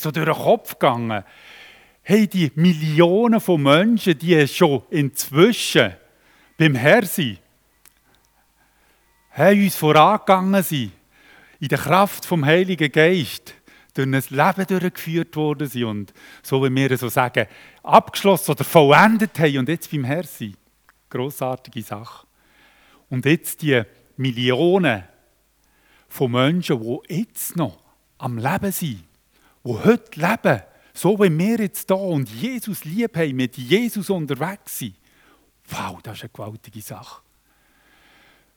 so durch den Kopf gegangen. Hey, die Millionen von Menschen, die schon inzwischen beim Herr sind, haben uns vorangegangen sind, in der Kraft vom Heiligen Geist, durch ein Leben durchgeführt worden sind und so wie wir so sagen, abgeschlossen oder vollendet haben und jetzt beim Herr sind. Grossartige Sache. Und jetzt die Millionen von Menschen, die jetzt noch am Leben sind, die heute leben, so wie wir jetzt da und Jesus lieb haben, mit Jesus unterwegs sind. Wow, das ist eine gewaltige Sache.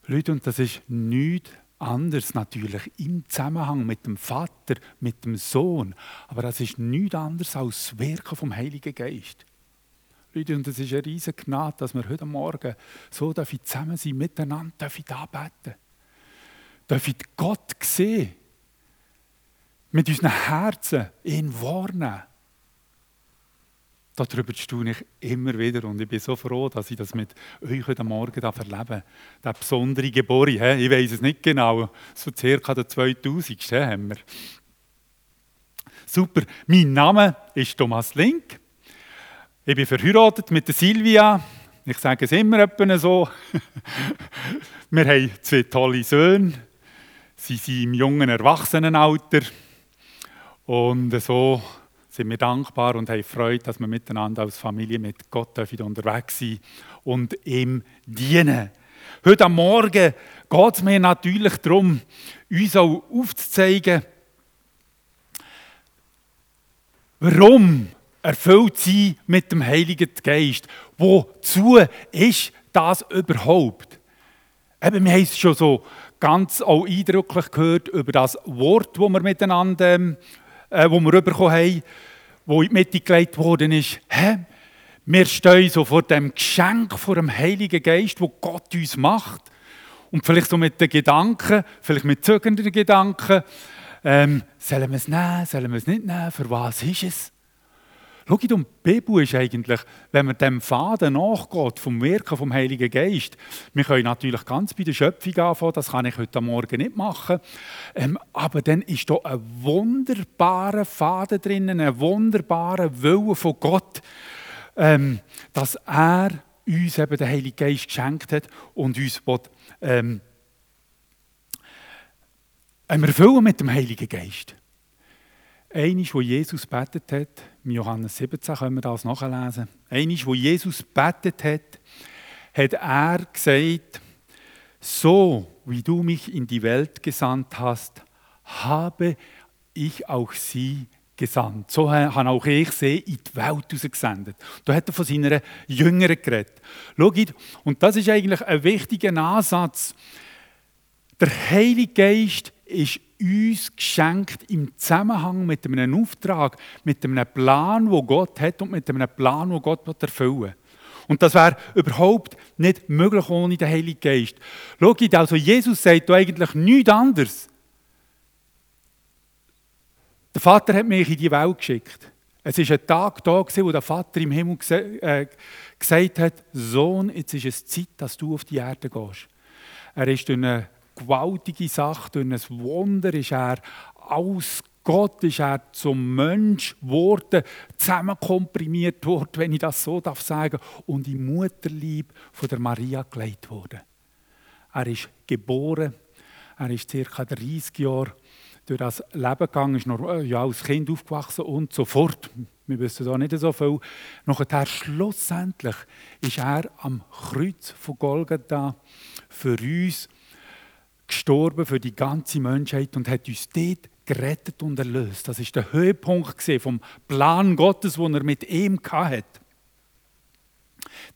Leute, und das ist nichts anderes natürlich im Zusammenhang mit dem Vater, mit dem Sohn. Aber das ist nichts anderes als das Wirken vom Heiligen Geist. Leute, und es ist eine riesige Gnade, dass wir heute Morgen so zusammen sein, miteinander dürfen anbeten. Dürfen Gott sehen. Mit unseren Herzen ihn wahrnehmen. Darüber staune ich immer wieder und ich bin so froh, dass ich das mit euch heute Morgen erleben darf. Der besondere Gebore, ich weiß es nicht genau, so circa der 2000. haben wir. Super, mein Name ist Thomas Link. Ich bin verheiratet mit der Silvia. Ich sage es immer etwa so. wir haben zwei tolle Söhne. Sie sind im jungen Erwachsenenalter. Und so sind wir dankbar und haben Freude, dass wir miteinander als Familie mit Gott unterwegs sind und ihm dienen. Heute am Morgen geht es mir natürlich darum, uns auch aufzuzeigen, warum erfüllt sie mit dem Heiligen Geist. Wozu ist das überhaupt? Eben, wir haben es schon so ganz auch eindrücklich gehört über das Wort, das wir miteinander, äh, wo wir bekommen haben wo in die Mitte gelegt worden ist, hä? wir stehen so vor dem Geschenk, vor dem Heiligen Geist, wo Gott uns macht. Und vielleicht so mit den Gedanken, vielleicht mit zögernden Gedanken, ähm, sollen wir es nehmen, sollen wir es nicht nehmen, für was ist es? Schaut, und die Bibel ist eigentlich, wenn man dem Faden nachgeht, vom Wirken vom Heiligen Geist, wir können natürlich ganz bei der Schöpfung anfangen, das kann ich heute Morgen nicht machen, ähm, aber dann ist da ein wunderbarer Faden drin, ein wunderbarer Wille von Gott, ähm, dass er uns eben den Heiligen Geist geschenkt hat und uns will, ähm, erfüllen mit dem Heiligen Geist. Eines, wo Jesus betet hat, im Johannes 17 können wir das nachlesen. Eines, wo Jesus betet hat, hat er gesagt, so wie du mich in die Welt gesandt hast, habe ich auch sie gesandt. So habe auch ich sie in die Welt rausgesendet. Da hat er von seinen Jüngeren geredet. Schaut, und das ist eigentlich ein wichtiger Ansatz. Der Heilige Geist ist uns geschenkt im Zusammenhang mit einem Auftrag, mit einem Plan, wo Gott hat und mit einem Plan, wo Gott erfüllen will. Und das wäre überhaupt nicht möglich ohne den Heiligen Geist. Schaut, also Jesus sagt da eigentlich nichts anderes. Der Vater hat mich in die Welt geschickt. Es war ein Tag da, wo der Vater im Himmel äh, gesagt hat, Sohn, jetzt ist es Zeit, dass du auf die Erde gehst. Er ist durch eine gewaltige Sache, durch ein Wunder ist er aus Gott ist er zum Mensch geworden, zusammenkomprimiert worden, wenn ich das so darf sagen, und in Mutterlieb von der Maria gelegt worden. Er ist geboren, er ist ca. 30 Jahre durch das Leben gegangen, ist noch äh, ja, als Kind aufgewachsen und so fort. Wir wissen da nicht so viel. Nachher schlussendlich ist er am Kreuz von Golgatha für uns gestorben für die ganze Menschheit und hat uns dort gerettet und erlöst. Das ist der Höhepunkt vom Plan Gottes, den er mit ihm hatte.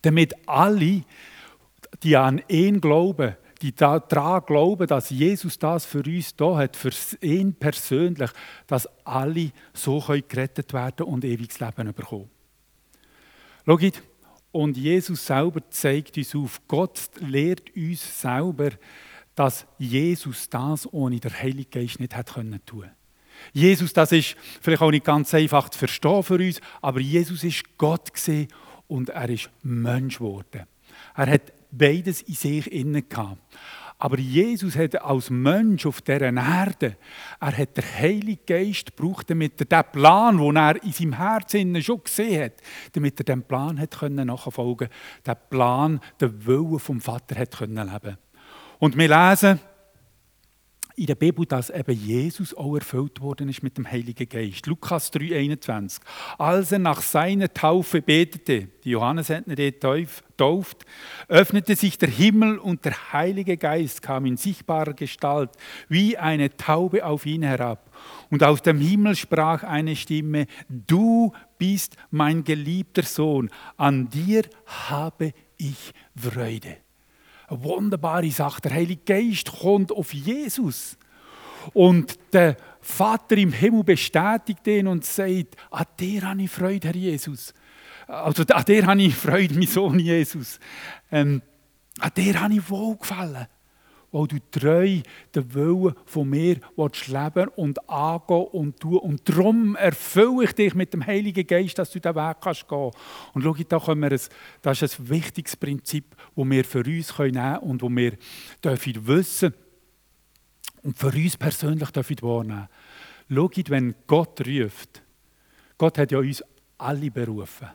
Damit alle, die an ihn glauben, die daran glauben, dass Jesus das für uns da hat, für ihn persönlich, dass alle so gerettet werden und ewiges Leben bekommen. Schaut, und Jesus selber zeigt uns auf, Gott lehrt uns selber, dass Jesus das ohne den Heiligen Geist nicht hat können tun. Jesus, das ist vielleicht auch nicht ganz einfach zu verstehen für uns, aber Jesus ist Gott gesehen und er ist Mensch geworden. Er hat beides in sich inne gehabt. Aber Jesus hat als Mensch auf dieser Erde, er hat den Heiligen Geist gebraucht, damit er den Plan, den er in seinem Herzen schon gesehen hat, damit er dem Plan hat können nachfolgen, den Plan, den Willen vom Vater hat können leben. Und wir lesen, in der Bibel, dass eben Jesus auch erfüllt worden ist mit dem Heiligen Geist. Lukas 3,21. Als er nach seiner Taufe betete, die Johannes hat ihn getauft, öffnete sich der Himmel und der Heilige Geist kam in sichtbarer Gestalt wie eine Taube auf ihn herab. Und aus dem Himmel sprach eine Stimme: Du bist mein geliebter Sohn, an dir habe ich Freude. Eine wunderbare Sache. Der Heilige Geist kommt auf Jesus. Und der Vater im Himmel bestätigt ihn und sagt, an dir habe ich Freude, Herr Jesus. Also an dir habe ich Freude, mein Sohn Jesus. Ähm, an dir habe ich wohlgefallen weil du treu den Willen von mir leben und angehen und tun. Und darum erfülle ich dich mit dem Heiligen Geist, dass du diesen Weg kannst gehen Und schau, da können wir ein, das ist ein wichtiges Prinzip, das wir für uns nehmen können und das wir dürfen wissen und für uns persönlich dürfen wahrnehmen. Schau, wenn Gott ruft, Gott hat ja uns alle berufen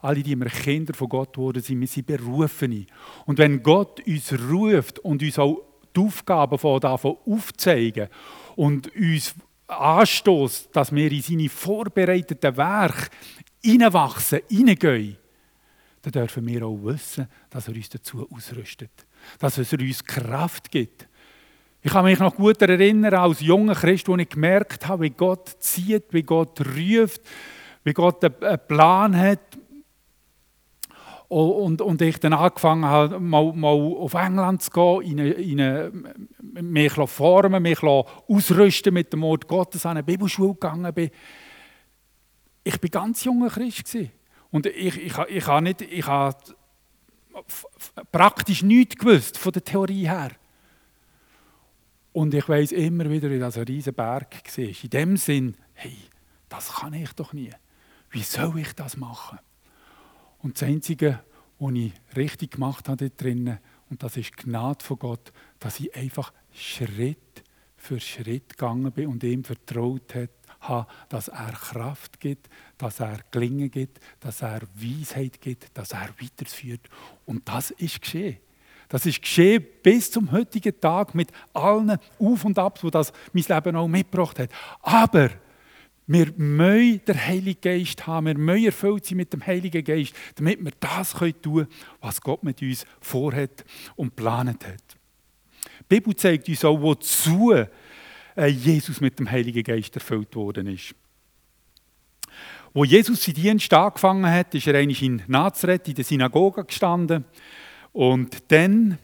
alle, die wir Kinder von Gott geworden sind, wir sind Berufene. Und wenn Gott uns ruft und uns auch die Aufgaben von davon aufzeigen und uns anstoßen, dass wir in seine vorbereiteten Werke hineinwachsen, hineingehen, dann dürfen wir auch wissen, dass er uns dazu ausrüstet. Dass er uns Kraft gibt. Ich kann mich noch gut erinnern, als junger Christ, wo ich gemerkt habe, wie Gott zieht, wie Gott ruft, wie Gott einen Plan hat und, und ich dann angefangen habe, mal, mal auf England zu gehen, in in mich formen, mich ausrüsten mit dem Wort Gottes, an eine Bibelschule gegangen bin. Ich war ganz junger Christ. Und ich, ich, ich, ich habe nicht, ich habe praktisch nichts gewusst von der Theorie her. Und ich weiß immer wieder, wie das ein riesiger Berg war. In dem Sinn, hey, das kann ich doch nie. Wie soll ich das machen? Und das Einzige, was ich richtig gemacht habe drinnen, und das ist Gnade von Gott, dass ich einfach Schritt für Schritt gegangen bin und ihm vertraut habe, dass er Kraft gibt, dass er Gelingen gibt, dass er Weisheit gibt, dass er weiterführt. Und das ist geschehen. Das ist geschehen bis zum heutigen Tag mit allen Auf und Abs, wo das mein Leben auch mitgebracht hat. Aber wir müssen den Heiligen Geist haben, wir müssen erfüllt sein mit dem Heiligen Geist, damit wir das tun können, was Gott mit uns vorhat und geplant hat. Die Bibel zeigt uns auch, wozu äh, Jesus mit dem Heiligen Geist erfüllt worden ist. Wo Jesus seinen Dienst angefangen hat, ist er eigentlich in Nazareth in der Synagoge gestanden. Und dann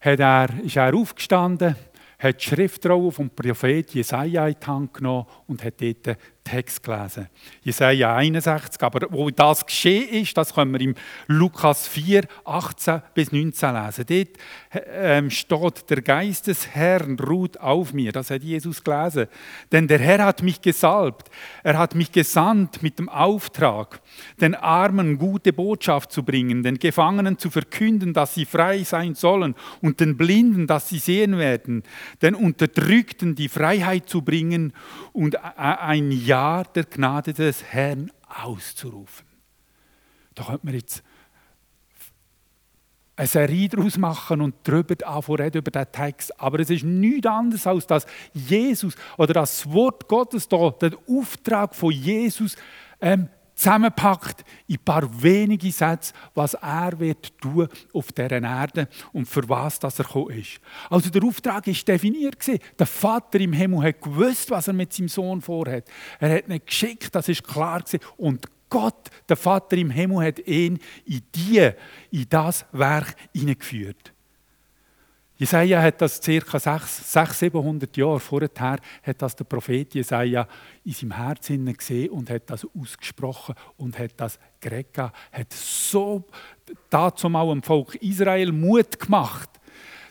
hat er, ist er aufgestanden, hat die Schriftrolle vom Prophet Jesaja in die Hand genommen und hat dort Text gelesen. Jesaja 61. Aber wo das geschehen ist, das können wir im Lukas 4, 18 bis 19 lesen. Dort ähm, steht, der Geist des Herrn ruht auf mir. Das hat Jesus gelesen. Denn der Herr hat mich gesalbt. Er hat mich gesandt mit dem Auftrag, den Armen gute Botschaft zu bringen, den Gefangenen zu verkünden, dass sie frei sein sollen und den Blinden, dass sie sehen werden, den Unterdrückten die Freiheit zu bringen und ein Ja Jahr der Gnade des Herrn auszurufen. Da könnte man jetzt eine Serie daraus machen und darüber reden, über diesen Text. Aber es ist nichts anderes, als dass Jesus oder das Wort Gottes da, den Auftrag von Jesus ähm, zusammenpackt in ein paar wenige Sätze, was er wird tun auf dieser Erde und für was das er gekommen ist. Also der Auftrag ist definiert. Der Vater im Himmel hat gewusst, was er mit seinem Sohn vorhat. Er hat ihn geschickt, das ist klar. Und Gott, der Vater im Himmel, hat ihn in die, in das Werk hineingeführt. Jesaja hat das ca. 600, 700 Jahre vorher hat das der Prophet Jesaja in seinem Herzen gesehen und hat das ausgesprochen und hat das geredet, hat so dazu mal dem Volk Israel Mut gemacht,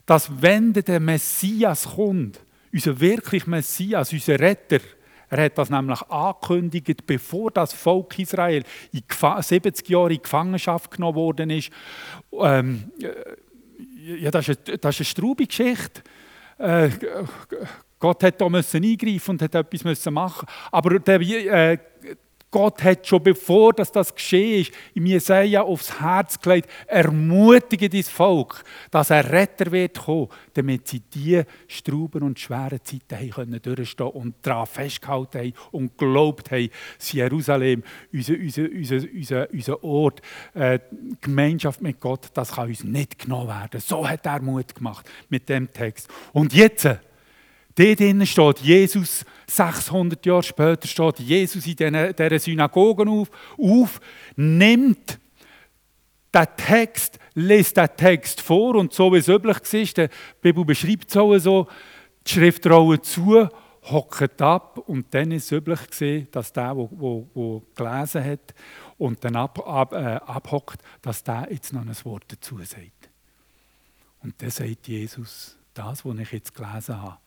dass wenn der Messias kommt, unser wirklich Messias, unser Retter, er hat das nämlich angekündigt, bevor das Volk Israel in 70 Jahre in Gefangenschaft genommen worden ist. Ähm, ja, das ist eine, das ist eine straube Geschichte. Äh, Gott hat da müssen eingreifen und hat etwas müssen machen. Aber der, äh, Gott hat schon bevor dass das geschehen ist, im Jesaja aufs Herz gelegt, ermutige dein Volk, dass ein Retter wird kommen, damit sie diese Strauben und schweren Zeiten haben können durchstehen und daran festgehalten haben und geglaubt haben, dass Jerusalem, unser, unser, unser, unser, unser Ort, äh, Gemeinschaft mit Gott, das kann uns nicht genommen werden. So hat er Mut gemacht mit dem Text. Und jetzt Dort drinnen steht Jesus, 600 Jahre später steht Jesus in dieser Synagoge auf, auf nimmt den Text, liest den Text vor und so wie es üblich ist, die Bibel beschreibt es so, die Schriftrolle zu, hockt ab und dann ist es üblich gesehen, dass der, der gelesen hat und dann ab, ab, äh, abhockt, dass der jetzt noch ein Wort dazu sagt. Und dann sagt Jesus, das, was ich jetzt gelesen habe,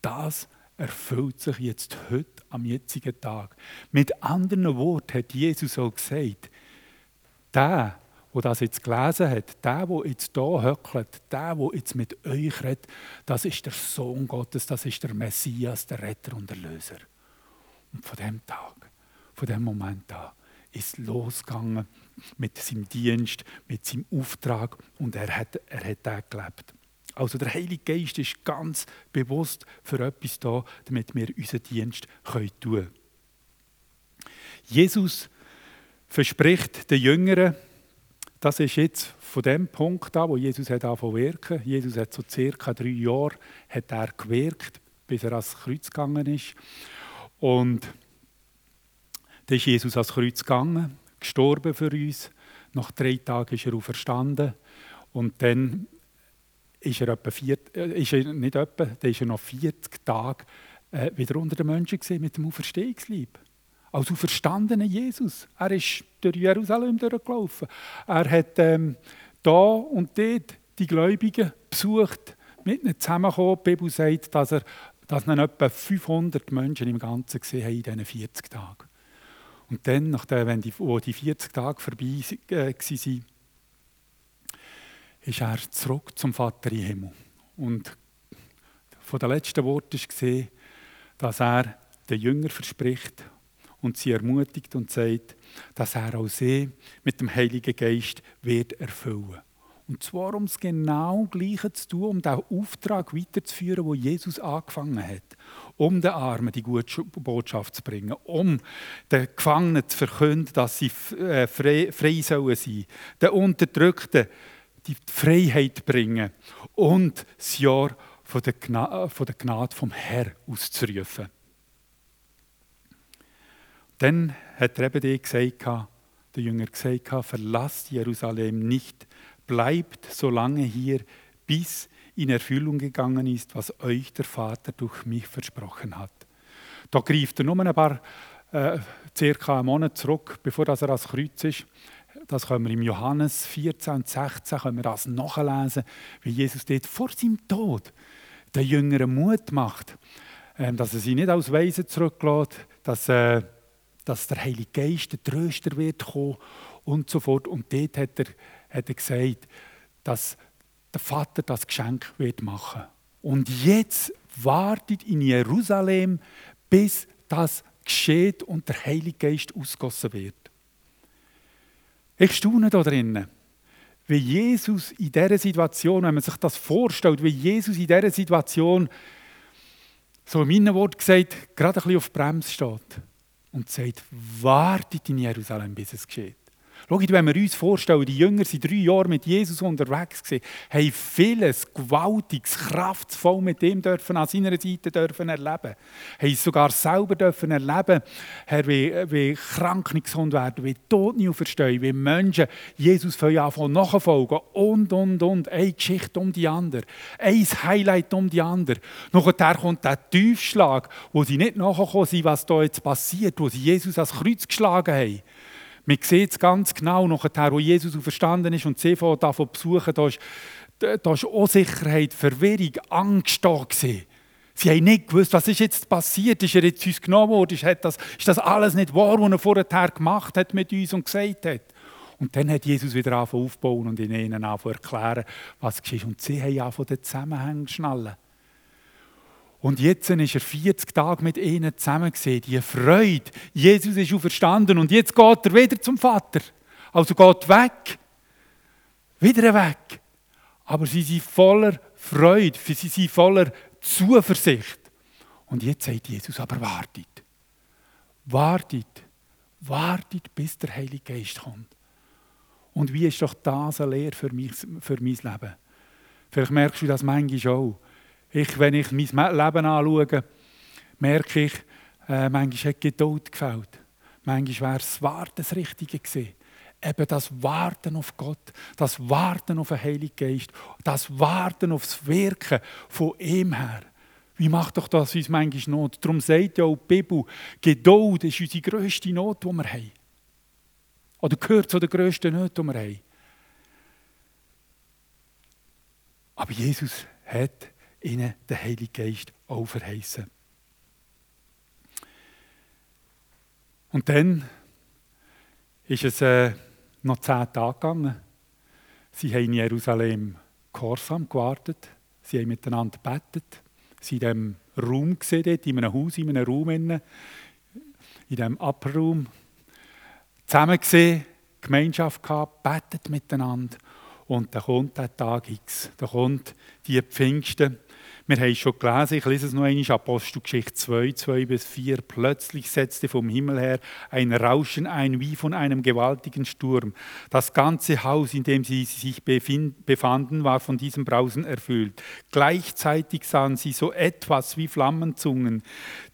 das erfüllt sich jetzt heute, am jetzigen Tag. Mit anderen Worten hat Jesus auch gesagt, der, der das jetzt gelesen hat, der, der jetzt hier höckelt, der, der jetzt mit euch redet, das ist der Sohn Gottes, das ist der Messias, der Retter und der Löser. Und von dem Tag, von dem Moment an, ist losgegangen mit seinem Dienst, mit seinem Auftrag und er hat, er hat den gelebt. Also der Heilige Geist ist ganz bewusst für etwas da, damit wir unseren Dienst tun können. Jesus verspricht den Jüngeren, das ist jetzt von dem Punkt an, wo Jesus hat angefangen wirken. Jesus hat so circa drei Jahre hat er gewirkt, bis er ans Kreuz gegangen ist. Und dann ist Jesus ans Kreuz gegangen, gestorben für uns. Nach drei Tagen ist er auferstanden. Und dann ist er, etwa vier, äh, ist er nicht etwa, dann ist er noch 40 Tage äh, wieder unter den Menschen mit dem Auferstehungslieb. Als auferstandener Jesus. Er ist durch Jerusalem durchgelaufen. Er hat ähm, da und dort die Gläubigen besucht, mit ihnen zusammengekommen. Die Bibel sagt, dass er dass er etwa 500 Menschen im Ganzen gesehen hat in diesen 40 Tagen. Und dann, nachdem, wenn die, wo die 40 Tage vorbei äh, waren, ist er zurück zum Vater im Himmel. Und von den letzten Worten gesehen, dass er den Jünger verspricht und sie ermutigt und sagt, dass er auch sie mit dem Heiligen Geist wird erfüllen. Und zwar um es genau Gleiche zu tun, um den Auftrag weiterzuführen, wo Jesus angefangen hat. Um den Armen die gute Botschaft zu bringen, um den Gefangenen zu verkünden, dass sie äh, frei, frei sollen sein, den Unterdrückten die Freiheit bringen und das Jahr von der, Gnade, von der Gnade vom Herrn auszurufen. Dann hat er eben gesagt, der Jünger gesagt, verlasst Jerusalem nicht, bleibt so lange hier, bis in Erfüllung gegangen ist, was euch der Vater durch mich versprochen hat. Da greift er nur ein paar, äh, circa einen Monat zurück, bevor er ans Kreuz ist. Das können wir im Johannes 14 und 16 können wir das nachlesen, wie Jesus dort vor seinem Tod den Jüngeren Mut macht, ähm, dass er sie nicht als Weisen zurücklässt, dass, äh, dass der Heilige Geist, der Tröster wird kommen und so fort. Und dort hat er, hat er gesagt, dass der Vater das Geschenk wird machen. Und jetzt wartet in Jerusalem, bis das geschieht und der Heilige Geist ausgossen wird. Ich staune da drinnen, wie Jesus in dieser Situation, wenn man sich das vorstellt, wie Jesus in dieser Situation, so in meinen Worten gesagt, gerade ein bisschen auf Bremse steht und sagt, wartet in Jerusalem, bis es geschieht. Schau, wenn wir uns vorstellen, die Jünger sind drei Jahre mit Jesus unterwegs gewesen, haben vieles Gewaltiges, kraftvoll mit ihm dürfen, an seiner Seite dürfen erleben. Haben sogar selber dürfen erleben, Herr, wie, wie Kranken gesund werden, wie Tote verstehen, wie Menschen Jesus von von nachfolgen und, und, und. Eine Geschichte um die andere. Ein Highlight um die andere. Nachher kommt der Tiefschlag, wo sie nicht nachgekommen sind, was da jetzt passiert, wo sie Jesus ans Kreuz geschlagen haben. Man sieht es ganz genau, nachher, wo Jesus verstanden ist und sie davon besuchen, da ist, da ist Unsicherheit, Verwirrung, Angst da gewesen. Sie haben nicht gewusst, was ist jetzt passiert. Ist er jetzt uns genommen worden? Ist das, ist das alles nicht wahr, was er vorher gemacht hat mit uns und gesagt hat? Und dann hat Jesus wieder angefangen aufbauen und ihnen angefangen erklären, was geschieht. Und sie haben angefangen, den Zusammenhang zu schnallen. Und jetzt ist er 40 Tage mit ihnen zusammen gesehen. Die Freude. Jesus ist auferstanden und jetzt geht er wieder zum Vater. Also geht weg. Wieder weg. Aber sie sind voller Freude, sie sind voller Zuversicht. Und jetzt sagt Jesus, aber wartet. Wartet. Wartet, bis der Heilige Geist kommt. Und wie ist doch das eine Lehre für, mich, für mein Leben? Vielleicht merkst du das manchmal auch. Ich, wenn ich mein Leben anschaue, merke ich, äh, manchmal hat Geduld gefällt. Manchmal wäre das Warten das Richtige gewesen. Eben das Warten auf Gott, das Warten auf den Heiligen Geist, das Warten auf das Wirken von ihm her. Wie macht doch das uns manchmal Not? Darum sagt ja auch die Bibel, Geduld ist unsere grösste Not, die wir haben. Oder gehört zu der grössten Not, die wir haben. Aber Jesus hat ihnen den Heiligen Geist auch verheißen. Und dann ist es äh, noch zehn Tage gegangen. Sie haben in Jerusalem gehorsam gewartet. Sie haben miteinander gebetet. Sie waren in diesem Raum gesehen, in einem Haus, in einem Raum, in diesem Upper Room. Zusammen gesehen, Gemeinschaft gehabt, betet miteinander. Und dann kommt der Tag X. Da kommt die Pfingsten. Wir haben es schon gelesen, ich lese es noch einmal, Apostelgeschichte 2, 2 bis 4. Plötzlich setzte vom Himmel her ein Rauschen ein, wie von einem gewaltigen Sturm. Das ganze Haus, in dem sie sich befanden, war von diesem Brausen erfüllt. Gleichzeitig sahen sie so etwas wie Flammenzungen,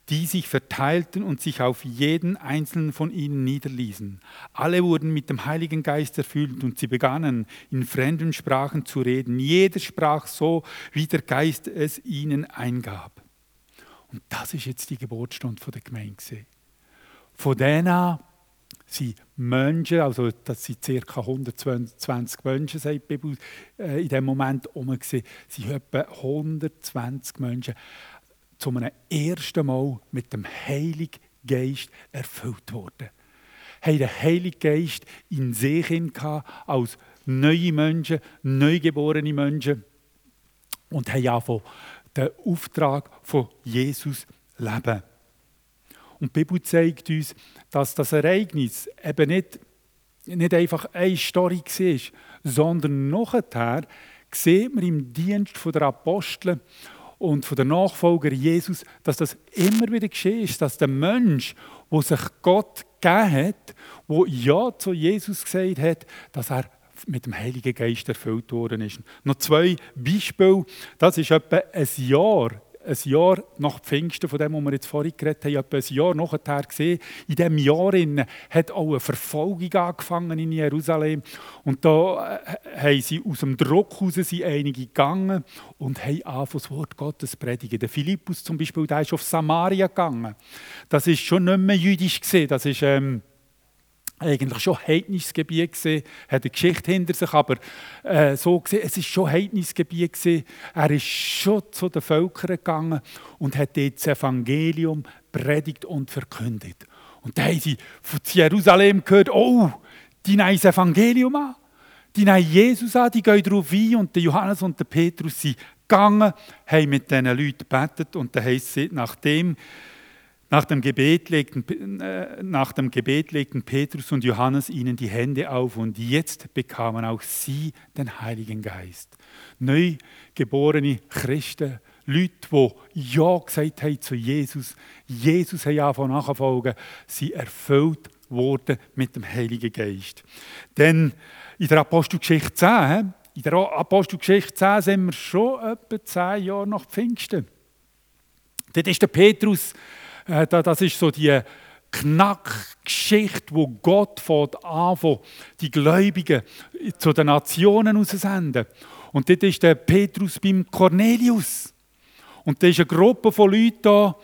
die sich verteilten und sich auf jeden einzelnen von ihnen niederließen. Alle wurden mit dem Heiligen Geist erfüllt und sie begannen in fremden Sprachen zu reden. Jeder sprach so, wie der Geist es ihnen eingab. Und das ist jetzt die Geburtsstunde der Gemeinde. Von denen an sind Menschen, also das sind ca. 120 Menschen, sagt die Bibel, äh, in diesem Moment herum, sind etwa 120 Menschen zum ersten Mal mit dem Heiligen Geist erfüllt worden. Haben den Heiligen Geist in sich als neue Menschen, neugeborene Menschen und haben einfach den Auftrag von Jesus leben. Und die Bibel zeigt uns, dass das Ereignis eben nicht, nicht einfach eine Story war, sondern nachher sieht man im Dienst der Apostel und der Nachfolger Jesus, dass das immer wieder geschehen ist, dass der Mensch, wo sich Gott gegeben hat, wo ja zu Jesus gesagt hat, dass er mit dem Heiligen Geist erfüllt worden ist. Noch zwei Beispiele. Das ist etwa ein Jahr ein Jahr nach Pfingsten, von dem, wo wir jetzt vorhin geredet haben, etwa ein Jahr nachher gesehen, in diesem Jahr hat auch eine Verfolgung angefangen in Jerusalem. Und da äh, haben sie aus dem Druck heraus sind einige gegangen und haben angefangen, das Wort Gottes predigen. Der Philippus zum Beispiel, der ist auf Samaria gegangen. Das ist schon nicht mehr jüdisch gesehen, das ist... Ähm, eigentlich schon heidnisches Gebiet gesehen, hat eine Geschichte hinter sich, aber äh, so gesehen, es ist schon heidnisches Gebiet gesehen. Er ist schon zu den Völkern gegangen und hat dort das Evangelium predigt und verkündet. Und da haben sie von Jerusalem gehört, oh, die nehmen das Evangelium an, die nehmen Jesus an, die gehen darauf ein und der Johannes und der Petrus sind gegangen, haben mit diesen Leuten gebetet und da heisst es, nachdem nach dem, Gebet legten, äh, nach dem Gebet legten Petrus und Johannes ihnen die Hände auf und jetzt bekamen auch sie den Heiligen Geist. Neugeborene Christen, Leute, die Ja gesagt haben zu Jesus, Jesus haben angefangen nachfolgen, sie erfüllt worden mit dem Heiligen Geist. Denn in der Apostelgeschichte 10, in der Apostelgeschichte 10 sind wir schon etwa zehn Jahre nach Pfingsten. Dort ist der Petrus das ist so die Knackgeschichte, wo Gott fängt an, die Gläubigen zu den Nationen auszusenden. Und dort ist der Petrus beim Cornelius. Und da ist eine Gruppe von Leuten da.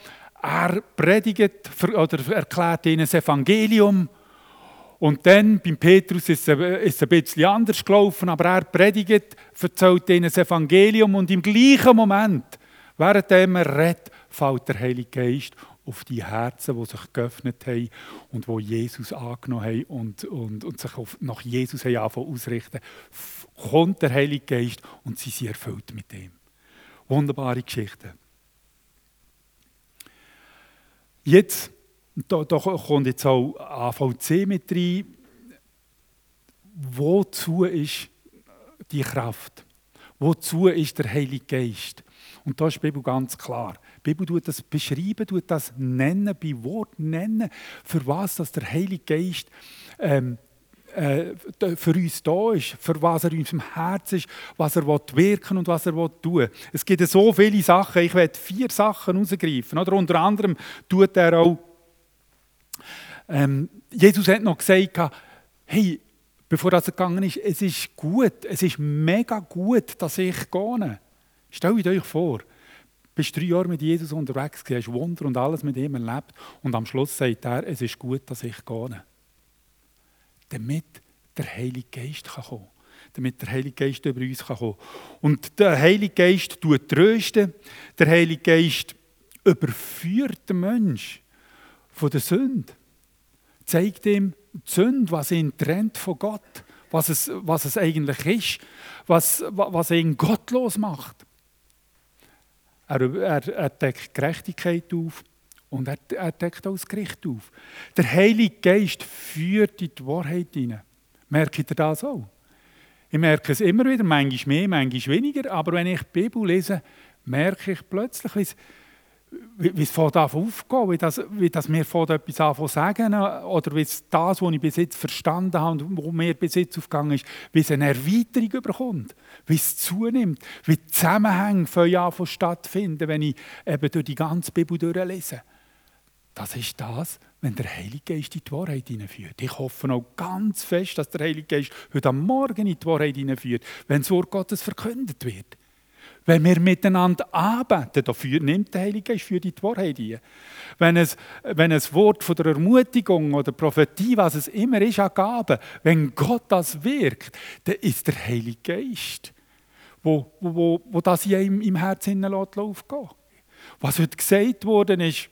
Er predigt oder erklärt ihnen das Evangelium. Und dann beim Petrus ist es ein bisschen anders gelaufen, aber er predigt, erzählt ihnen das Evangelium und im gleichen Moment, während er redet, fällt der Heilige Geist auf die Herzen, die sich geöffnet haben und wo Jesus angenommen haben und, und, und sich auf, nach Jesus haben ausrichten, kommt der Heilige Geist und sie sind erfüllt mit dem. Wunderbare Geschichte. Jetzt, da, da kommt jetzt auch AVC mit rein. Wozu ist die Kraft? Wozu ist der Heilige Geist? Und da ist die Bibel ganz klar. Die Bibel tut das beschreiben, tut das nennen, bei Wort nennen, für was dass der Heilige Geist ähm, äh, für uns da ist, für was er uns im Herzen ist, was er wirken und was er tun will. Es gibt so viele Sachen, ich werde vier Sachen herausgreifen. Oder unter anderem tut er auch, ähm, Jesus hat noch gesagt, hey, bevor er gegangen ist, es ist gut, es ist mega gut, dass ich gehe. Stellt euch vor, bist drei Jahre mit Jesus unterwegs, hast Wunder und alles mit ihm erlebt und am Schluss sagt er, es ist gut, dass ich gehe. Damit der Heilige Geist kann kommen. Damit der Heilige Geist über uns kann kommen. Und der Heilige Geist tut trösten, der Heilige Geist überführt den Menschen von der Sünde, zeigt ihm die Sünde, was ihn trennt von Gott, was es, was es eigentlich ist, was, was ihn gottlos macht. Er, er, er deckt Gerechtigkeit auf, und er, er deckt auch das Gericht auf. Der Heilige Geist führt in die Wahrheit hinein. Merkt ihr das auch? Ich merke es immer wieder, manchmal mehr, manchmal weniger, aber wenn ich die Bibel lese, merke ich plötzlich, wie es, wie es von aufgeht, wie das, wie das mir von etwas anfangen sagen oder wie es das, was ich bis jetzt verstanden habe und wo mir bis jetzt aufgegangen ist, wie es eine Erweiterung bekommt, wie es zunimmt, wie die Zusammenhänge von stattfinden, wenn ich eben durch die ganze Bibel durchlese. Das ist das, wenn der Heilige Geist in die Wahrheit hineinführt. Ich hoffe auch ganz fest, dass der Heilige Geist heute am Morgen in die Wahrheit hineinführt, wenn das Wort Gottes verkündet wird. Wenn wir miteinander arbeiten, dafür nimmt der Heilige Geist für die Wahrheit hin. Wenn es, wenn ein Wort von der Ermutigung oder Prophetie, was es immer ist, an Gaben, wenn Gott das wirkt, dann ist der Heilige Geist, wo, wo, wo das in im Herzen aufgehen Was heute gesagt worden ist,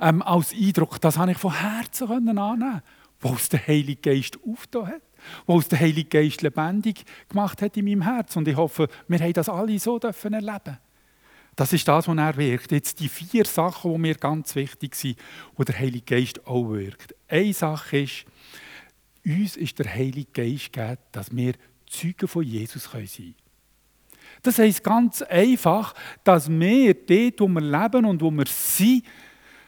ähm, als Eindruck, das habe ich von Herzen annehmen wo es der Heilige Geist aufgetan hat, wo es der Heilige Geist lebendig gemacht hat in meinem Herz. Und ich hoffe, wir haben das alle so dürfen erleben. Das ist das, was er wirkt. Jetzt die vier Sachen, die mir ganz wichtig sind, wo der Heilige Geist auch wirkt. Eine Sache ist, uns ist der Heilige Geist gegeben, dass wir Zeugen von Jesus sein können. Das heisst ganz einfach, dass wir dort, wo wir leben und wo wir sind,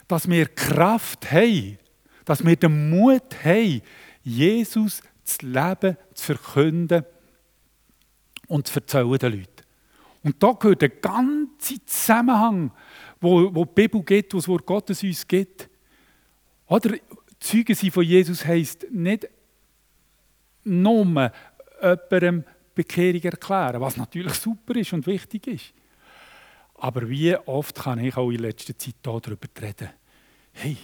dass wir Kraft haben, dass wir den Mut haben, Jesus zu leben, zu verkünden und zu erzählen den Leuten. Und da gehört der ganze Zusammenhang, wo, wo die Bibel gibt, wo das Wort Gottes uns gibt. Oder Zeugen sein von Jesus heisst nicht nur jemandem Bekehrung erklären, was natürlich super ist und wichtig ist. Aber wie oft kann ich auch in letzter Zeit darüber reden? Hey,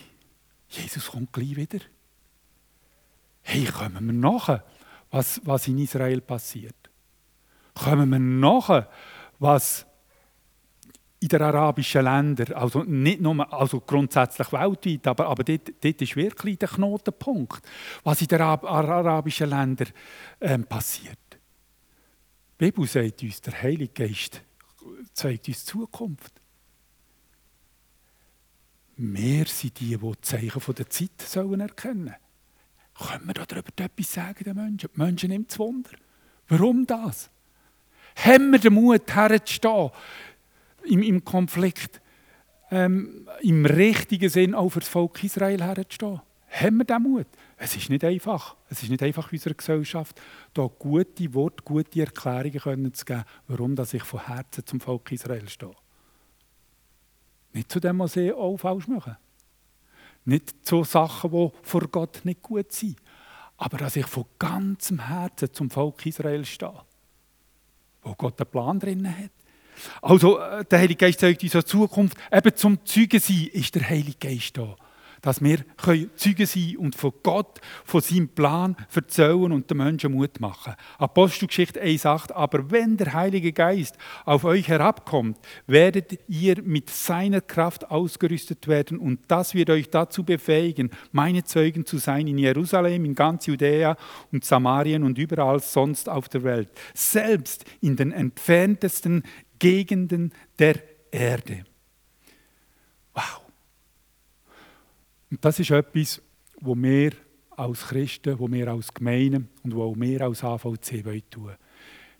Jesus kommt gleich wieder. Hey, kommen wir nachher, was, was in Israel passiert? Kommen wir nachher, was in den arabischen Ländern, also nicht nur also grundsätzlich weltweit, aber, aber dort, dort ist wirklich der Knotenpunkt, was in den arabischen Ländern ähm, passiert. Die Bibel sagt uns, der Heilige Geist zeigt uns die Zukunft. Wir sind die, die die Zeichen der Zeit erkennen sollen. Können wir darüber etwas sagen, den Menschen? Die Menschen nimmt es Wunder. Warum das? Haben wir den Mut, herzustehen im, im Konflikt, ähm, im richtigen Sinn auch für das Volk Israel herzustehen? Haben wir den Mut? Es ist nicht einfach. Es ist nicht einfach in unserer Gesellschaft, da gute Worte, gute Erklärungen zu geben, warum ich von Herzen zum Volk Israel stehe. Nicht zu dem, was sie auch falsch machen. Nicht zu Sachen, die vor Gott nicht gut sind. Aber dass ich von ganzem Herzen zum Volk Israel stehe. Wo Gott einen Plan drin hat. Also, äh, der Heilige Geist zeigt uns in Zukunft, eben zum Zeugen sein, ist der Heilige Geist da. Dass wir Zeugen sein und von Gott, von seinem Plan erzählen und den Menschen Mut machen. Apostelgeschichte 1,8 Aber wenn der Heilige Geist auf euch herabkommt, werdet ihr mit seiner Kraft ausgerüstet werden und das wird euch dazu befähigen, meine Zeugen zu sein in Jerusalem, in ganz Judäa und Samarien und überall sonst auf der Welt, selbst in den entferntesten Gegenden der Erde. Und das ist etwas, wo wir als Christen, wo wir als Gemeinde und wo wir als AVC tun wollen.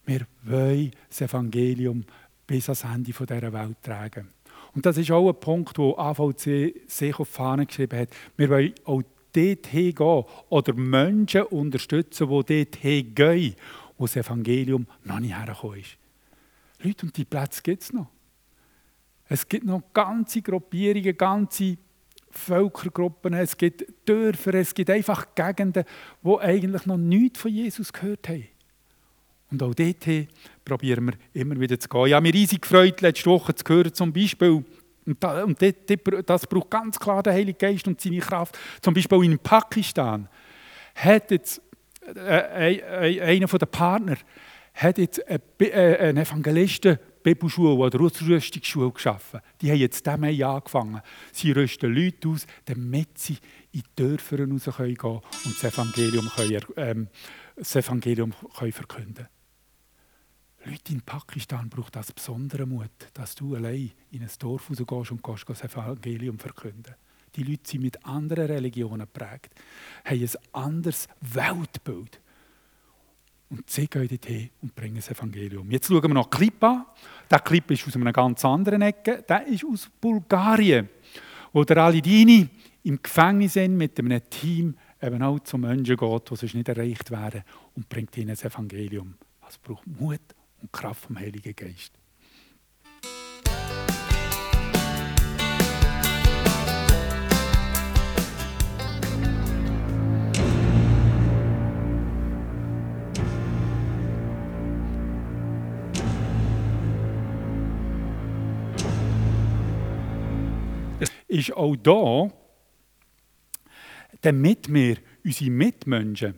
Wir wollen das Evangelium bis ans Ende dieser Welt tragen. Und das ist auch ein Punkt, wo AVC sich auf die Fahne geschrieben hat. Wir wollen auch dort hingehen oder Menschen unterstützen, die dort hingehen, wo das Evangelium noch nicht hergekommen ist. Leute, und die Plätze gibt es noch. Es gibt noch ganze Gruppierungen, ganze Völkergruppen, es gibt Dörfer, es gibt einfach Gegenden, wo eigentlich noch nichts von Jesus gehört haben. Und auch dort probieren wir immer wieder zu gehen. Ich habe mich riesig gefreut, letzte Woche zu hören, zum Beispiel, und, das braucht ganz klar den Heiligen Geist und seine Kraft, zum Beispiel in Pakistan hat jetzt äh, äh, einer der Partner hat jetzt einen Evangelisten Bibelschule oder Ausrüstungsschule geschaffen. Die haben jetzt diesem Jahr angefangen. Sie rüsten Leute aus, damit sie in die Dörfer raus gehen können und das Evangelium, können, ähm, das Evangelium können verkünden Leute in Pakistan brauchen das besondere Mut, dass du allein in ein Dorf rausgehst und gehst das Evangelium verkünden. Die Leute sind mit anderen Religionen geprägt, haben ein anderes Weltbild. Und sie gehen dorthin und bringen das Evangelium. Jetzt schauen wir noch Clip an. Der Clip ist aus einer ganz anderen Ecke. Der ist aus Bulgarien, wo der Alidini im Gefängnis mit einem Team eben auch zu Menschen geht, die sonst nicht erreicht werden und bringt ihnen das Evangelium. Es braucht Mut und Kraft vom Heiligen Geist. Ist auch da, damit wir unsere Mitmenschen,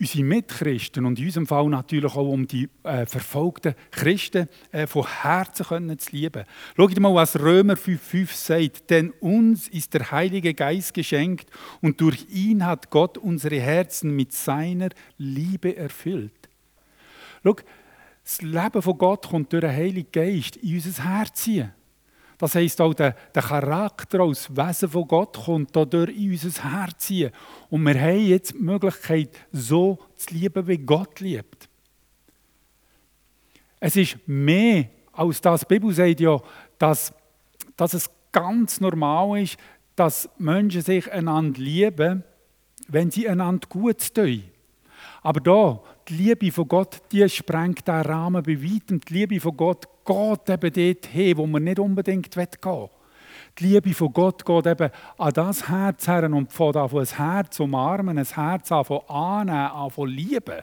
unsere Mitchristen und in unserem Fall natürlich auch um die äh, verfolgten Christen äh, von Herzen können zu lieben. Schaut mal, was Römer 5,5 sagt. Denn uns ist der Heilige Geist geschenkt und durch ihn hat Gott unsere Herzen mit seiner Liebe erfüllt. Schau, das Leben von Gott kommt durch den Heiligen Geist in unser Herz ziehen. Das heisst auch, der, der Charakter als Wesen von Gott kommt dadurch in unser Herz ziehen. Und wir haben jetzt die Möglichkeit, so zu lieben, wie Gott liebt. Es ist mehr als das. Die Bibel sagt ja, dass, dass es ganz normal ist, dass Menschen sich einander lieben, wenn sie einander gut tun. Aber da, die Liebe von Gott, die sprengt den Rahmen bei weitem. Die Liebe von Gott geht eben dort hin, wo man nicht unbedingt gehen will. Die Liebe von Gott geht eben an das Herz her und von ein Herz umarmen, ein Herz annehmen, anfangen lieben,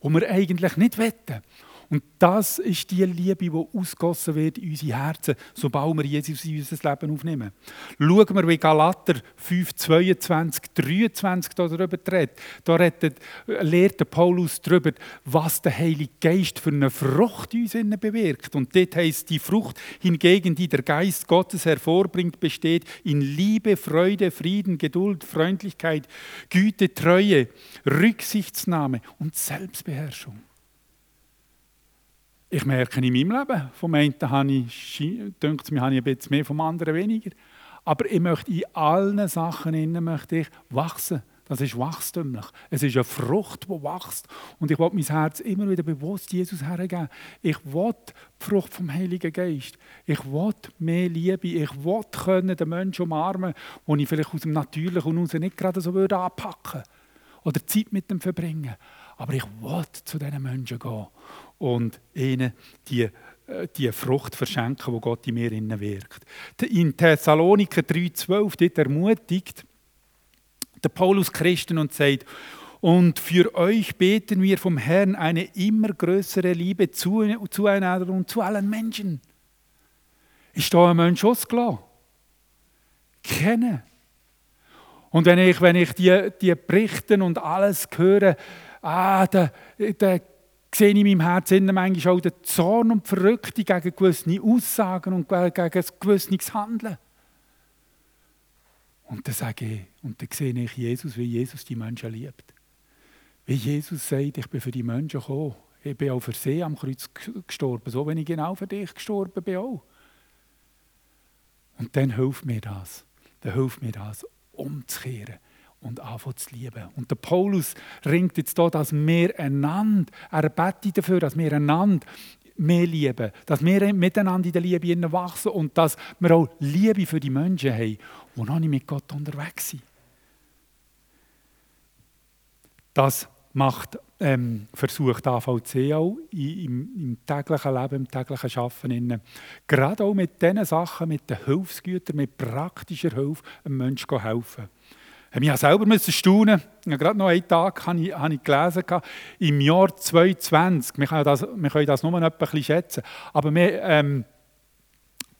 wo wir eigentlich nicht wollen. Und das ist die Liebe, die ausgossen wird in unsere Herzen, sobald wir Jesus in unser Leben aufnehmen. Schauen wir, wie Galater 5, 22, 23 darüber redet. Da redet, lehrt Paulus darüber, was der Heilige Geist für eine Frucht in uns bewirkt. Und dort heißt die Frucht hingegen, die der Geist Gottes hervorbringt, besteht in Liebe, Freude, Frieden, Geduld, Freundlichkeit, Güte, Treue, Rücksichtsnahme und Selbstbeherrschung. Ich merke in meinem Leben, vom einen habe ich, denkt mir, habe ich ein bisschen mehr, vom anderen weniger. Aber ich möchte in allen Sachen innen möchte ich wachsen. Das ist wachstümlich. Es ist eine Frucht, die wächst. Und ich will mein Herz immer wieder bewusst Jesus hergeben. Ich will die Frucht vom Heiligen Geist. Ich will mehr Liebe. Ich will können den Menschen umarmen, den ich vielleicht aus dem Natürlichen und nicht gerade so würde anpacken Oder Zeit mit dem verbringen. Aber ich will zu diesen Menschen gehen und ihnen die, äh, die Frucht verschenken, die Gott in mir wirkt. In Thessaloniker 3,12 dort ermutigt der Paulus Christen und sagt, und für euch beten wir vom Herrn eine immer größere Liebe zu, zueinander und zu allen Menschen. Ist da ein Mensch ausgelassen? Kennen. Und wenn ich, wenn ich die, die Berichte und alles höre, ah, da, da sehe ich in meinem Herzen manchmal auch den Zorn und die Verrückte gegen gewisse Aussagen und gegen gewisses Handeln. Und dann sage ich, und dann sehe ich Jesus, wie Jesus die Menschen liebt. Wie Jesus sagt, ich bin für die Menschen gekommen. Ich bin auch für sie am Kreuz gestorben, so wie ich genau für dich gestorben bin auch. Und dann hilft mir das. Dann hilft mir das, umzukehren und anfangen zu lieben. Und der Paulus ringt jetzt hier, dass wir einander, er betet dafür, dass wir einander mehr lieben, dass wir miteinander in der Liebe wachsen und dass wir auch Liebe für die Menschen haben, die noch nicht mit Gott unterwegs sind. Das macht, ähm, versucht AVC auch im, im, täglichen Leben, im täglichen Arbeiten. Gerade auch mit diesen Sachen, mit den Hilfsgütern, mit praktischer Hilfe einem Menschen helfen. Ich musste selber staunen. Gerade noch einen Tag habe ich, habe ich gelesen, im Jahr 2020, wir können das, wir können das nur ein bisschen schätzen, aber wir, ähm,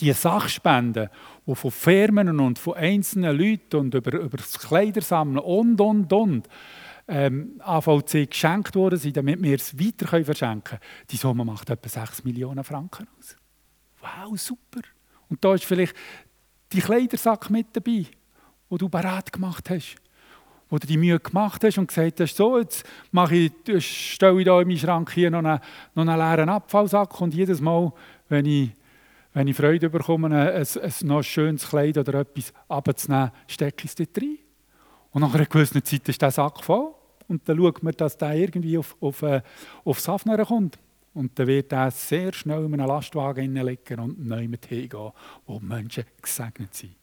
die Sachspenden, die von Firmen und von einzelnen Leuten und über, über das Kleidersammeln und, und, und, ähm, AVC geschenkt worden sind, damit wir es weiter verschenken können, die Summe macht etwa 6 Millionen Franken aus. Wow, super. Und da ist vielleicht die Kleidersack mit dabei, wo du bereit gemacht hast. Wo du die Mühe gemacht hast und gesagt hast, so, jetzt mache ich, stelle ich da in meinen Schrank hier noch einen, noch einen leeren Abfallsack und jedes Mal, wenn ich, wenn ich Freude bekomme, ein, ein, noch schönes Kleid oder etwas abzunehmen, stecke ich es dort rein. Und nach einer gewissen Zeit ist der Sack voll und dann schaut man, dass der irgendwie auf, auf, äh, auf Safner kommt. Und dann wird er sehr schnell in einen Lastwagen hineinlegen und neu mit hingehen, wo Menschen gesegnet sind.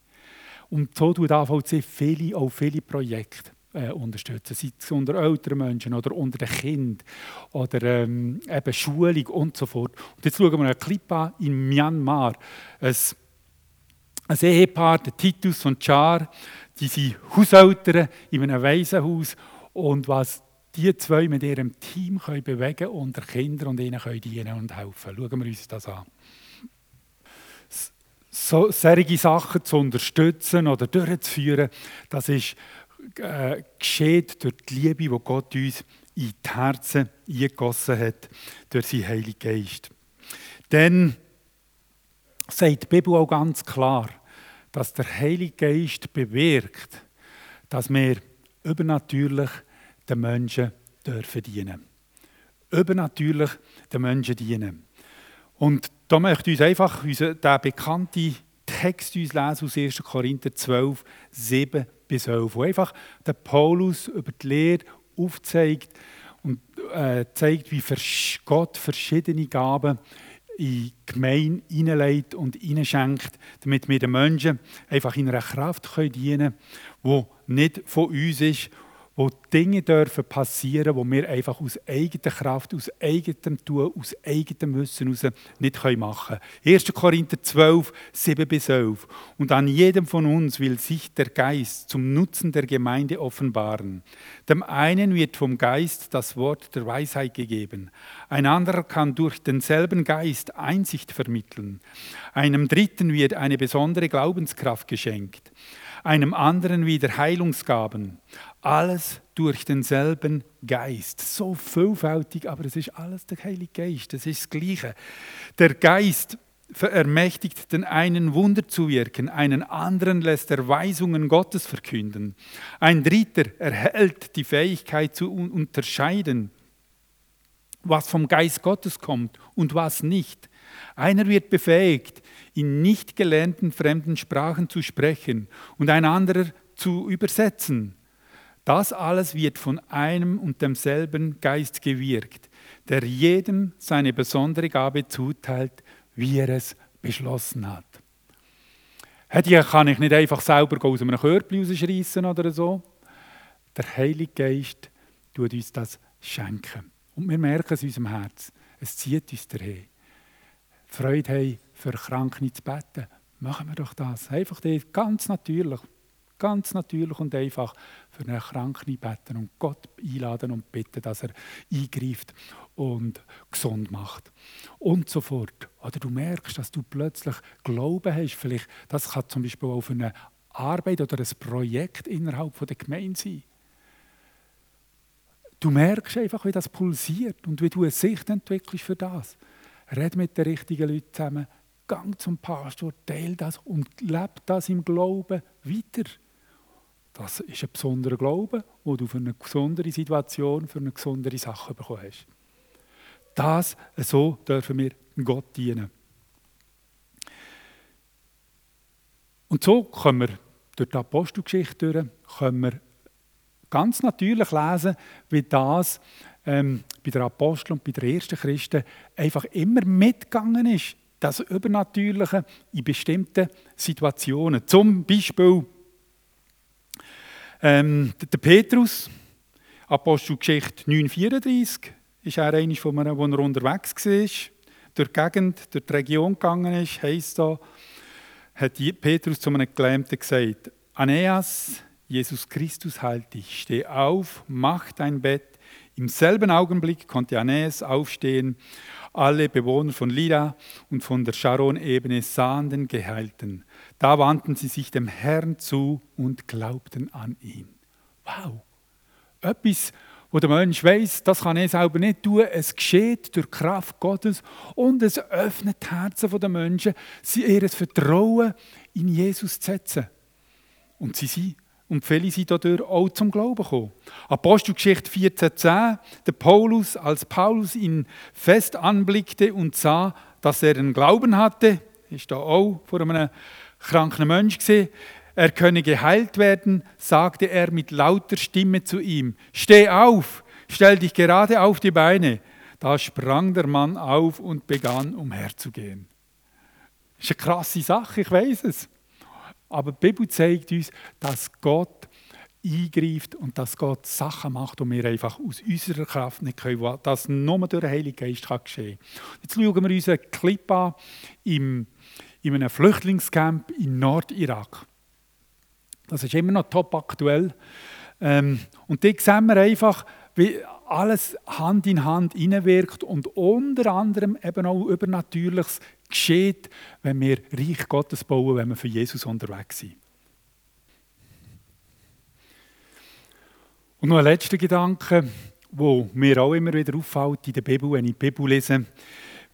Und so tut AVC viele, auch viele Projekte äh, unterstützen, sei es unter älteren Menschen oder unter den Kindern oder ähm, eben Schulung und so fort. Und jetzt schauen wir einen Clip an in Myanmar. Ein, ein Ehepaar, der Titus und Char, die sind Hauseltern in einem Waisenhaus und was die zwei mit ihrem Team können bewegen unter Kindern und ihnen können dienen und helfen. Schauen wir uns das an. So, solche Sachen zu unterstützen oder durchzuführen, das ist, äh, geschieht durch die Liebe, die Gott uns in die Herzen eingegossen hat, durch seinen Heiligen Geist. Denn sagt die Bibel auch ganz klar, dass der Heilige Geist bewirkt, dass wir übernatürlich den Menschen dürfen dienen. Übernatürlich den Menschen dienen. Und da möchte ich uns einfach unseren, den bekannten Text lesen aus 1. Korinther 12, 7 bis 11, wo einfach der Paulus über die Lehre aufzeigt und äh, zeigt, wie Gott verschiedene Gaben in die Gemeinde hineinlegt und hineinschenkt, damit wir den Menschen einfach in einer Kraft dienen können, die nicht von uns ist wo Dinge dürfen passieren, wo wir einfach aus eigener Kraft, aus eigenem Tun, aus eigenem Wissen heraus nicht machen können. 1. Korinther 12, 7 bis 11. Und an jedem von uns will sich der Geist zum Nutzen der Gemeinde offenbaren. Dem einen wird vom Geist das Wort der Weisheit gegeben. Ein anderer kann durch denselben Geist Einsicht vermitteln. Einem dritten wird eine besondere Glaubenskraft geschenkt einem anderen wieder Heilungsgaben. Alles durch denselben Geist. So vielfältig, aber es ist alles der Heilige Geist. Das ist das Gleiche. Der Geist ermächtigt den einen Wunder zu wirken, einen anderen lässt er Weisungen Gottes verkünden. Ein dritter erhält die Fähigkeit zu unterscheiden, was vom Geist Gottes kommt und was nicht. Einer wird befähigt, in nicht gelernten fremden Sprachen zu sprechen und ein anderer zu übersetzen. Das alles wird von einem und demselben Geist gewirkt, der jedem seine besondere Gabe zuteilt, wie er es beschlossen hat. Die kann ich nicht einfach selber aus einem Körbchen rausschreissen oder so. Der Heilige Geist tut uns das schenken. Und wir merken es in unserem Herz. Es zieht uns dahin. Freude haben, für Kranke zu beten. Machen wir doch das. Einfach ganz natürlich. Ganz natürlich und einfach für einen Kranken beten und Gott einladen und bitten, dass er eingreift und gesund macht. Und so fort. Oder du merkst, dass du plötzlich Glauben hast. Vielleicht, das kann zum Beispiel auch für einen Arbeit oder ein Projekt innerhalb der Gemeinde sein. Du merkst einfach, wie das pulsiert und wie du eine Sicht entwickelst für das. Red mit den richtigen Leuten zusammen, gang zum Pastor, teile das und lebe das im Glauben weiter. Das ist ein besonderer Glaube, wo du für eine besondere Situation, für eine besondere Sache bekommen hast. Das, so dürfen wir Gott dienen. Und so können wir durch die Apostelgeschichte durch, können wir ganz natürlich lesen, wie das ähm, bei den Aposteln und bei den ersten Christen einfach immer mitgegangen ist. Das Übernatürliche in bestimmten Situationen. Zum Beispiel ähm, der Petrus, Apostelgeschichte 9,34, ist er einer von einem, wo er unterwegs war, durch die Gegend, durch die Region gegangen ist, heisst da, hat Petrus zu einem Gelähmten gesagt, Aeneas, Jesus Christus heilt dich, steh auf, mach dein Bett. Im selben Augenblick konnte Aeneas aufstehen. Alle Bewohner von Lida und von der Sharon-Ebene sahen den Geheilten. Da wandten sie sich dem Herrn zu und glaubten an ihn. Wow! Etwas, wo der Mensch weiß, das kann er selber nicht tun. Es geschieht durch Kraft Gottes und es öffnet die Herzen der Menschen, sie ihr Vertrauen in Jesus zu setzen. Und sie sind und viele sind dadurch auch zum Glauben gekommen. Apostelgeschichte 14,10. Der Paulus, als Paulus ihn fest anblickte und sah, dass er einen Glauben hatte, ist da auch vor einem kranken Mensch gesehen, er könne geheilt werden, sagte er mit lauter Stimme zu ihm: Steh auf, stell dich gerade auf die Beine. Da sprang der Mann auf und begann umherzugehen. Das ist eine krasse Sache, ich weiß es. Aber die Bibel zeigt uns, dass Gott eingreift und dass Gott Sachen macht, die wir einfach aus unserer Kraft nicht können, dass nur durch den Heiligen Geist geschehen kann. Jetzt schauen wir uns einen Clip an im, in einem Flüchtlingscamp in Nordirak. Das ist immer noch top aktuell. Ähm, und da sehen wir einfach, wie alles Hand in Hand hineinwirkt und unter anderem eben auch Übernatürliches geschieht, wenn wir Reich Gottes bauen, wenn wir für Jesus unterwegs sind. Und noch ein letzter Gedanke, wo mir auch immer wieder auffällt in der Bibel, wenn ich die Bibel lese,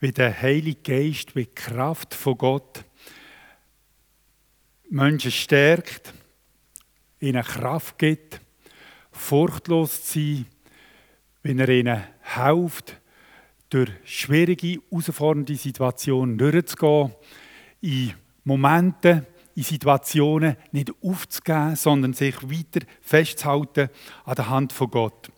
wie der Heilige Geist, wie die Kraft von Gott Menschen stärkt, ihnen Kraft gibt, furchtlos zu sein, wenn er ihnen hilft, durch schwierige, herausfordernde Situationen durchzugehen, in Momenten, in Situationen nicht aufzugeben, sondern sich weiter festzuhalten an der Hand von Gott.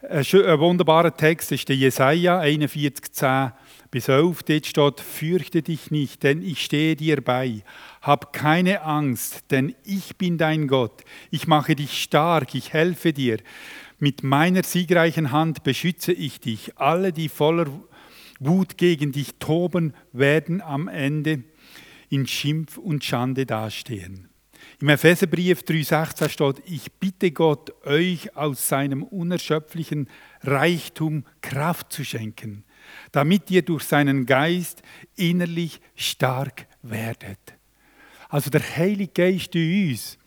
Ein wunderbarer Text ist der Jesaja 41, 10 bis 11. Dort steht: Fürchte dich nicht, denn ich stehe dir bei. Hab keine Angst, denn ich bin dein Gott. Ich mache dich stark, ich helfe dir. Mit meiner siegreichen Hand beschütze ich dich. Alle, die voller Wut gegen dich toben, werden am Ende in Schimpf und Schande dastehen. Im Epheserbrief 3,16 steht: Ich bitte Gott, euch aus seinem unerschöpflichen Reichtum Kraft zu schenken, damit ihr durch seinen Geist innerlich stark werdet. Also der Heilige Geist in uns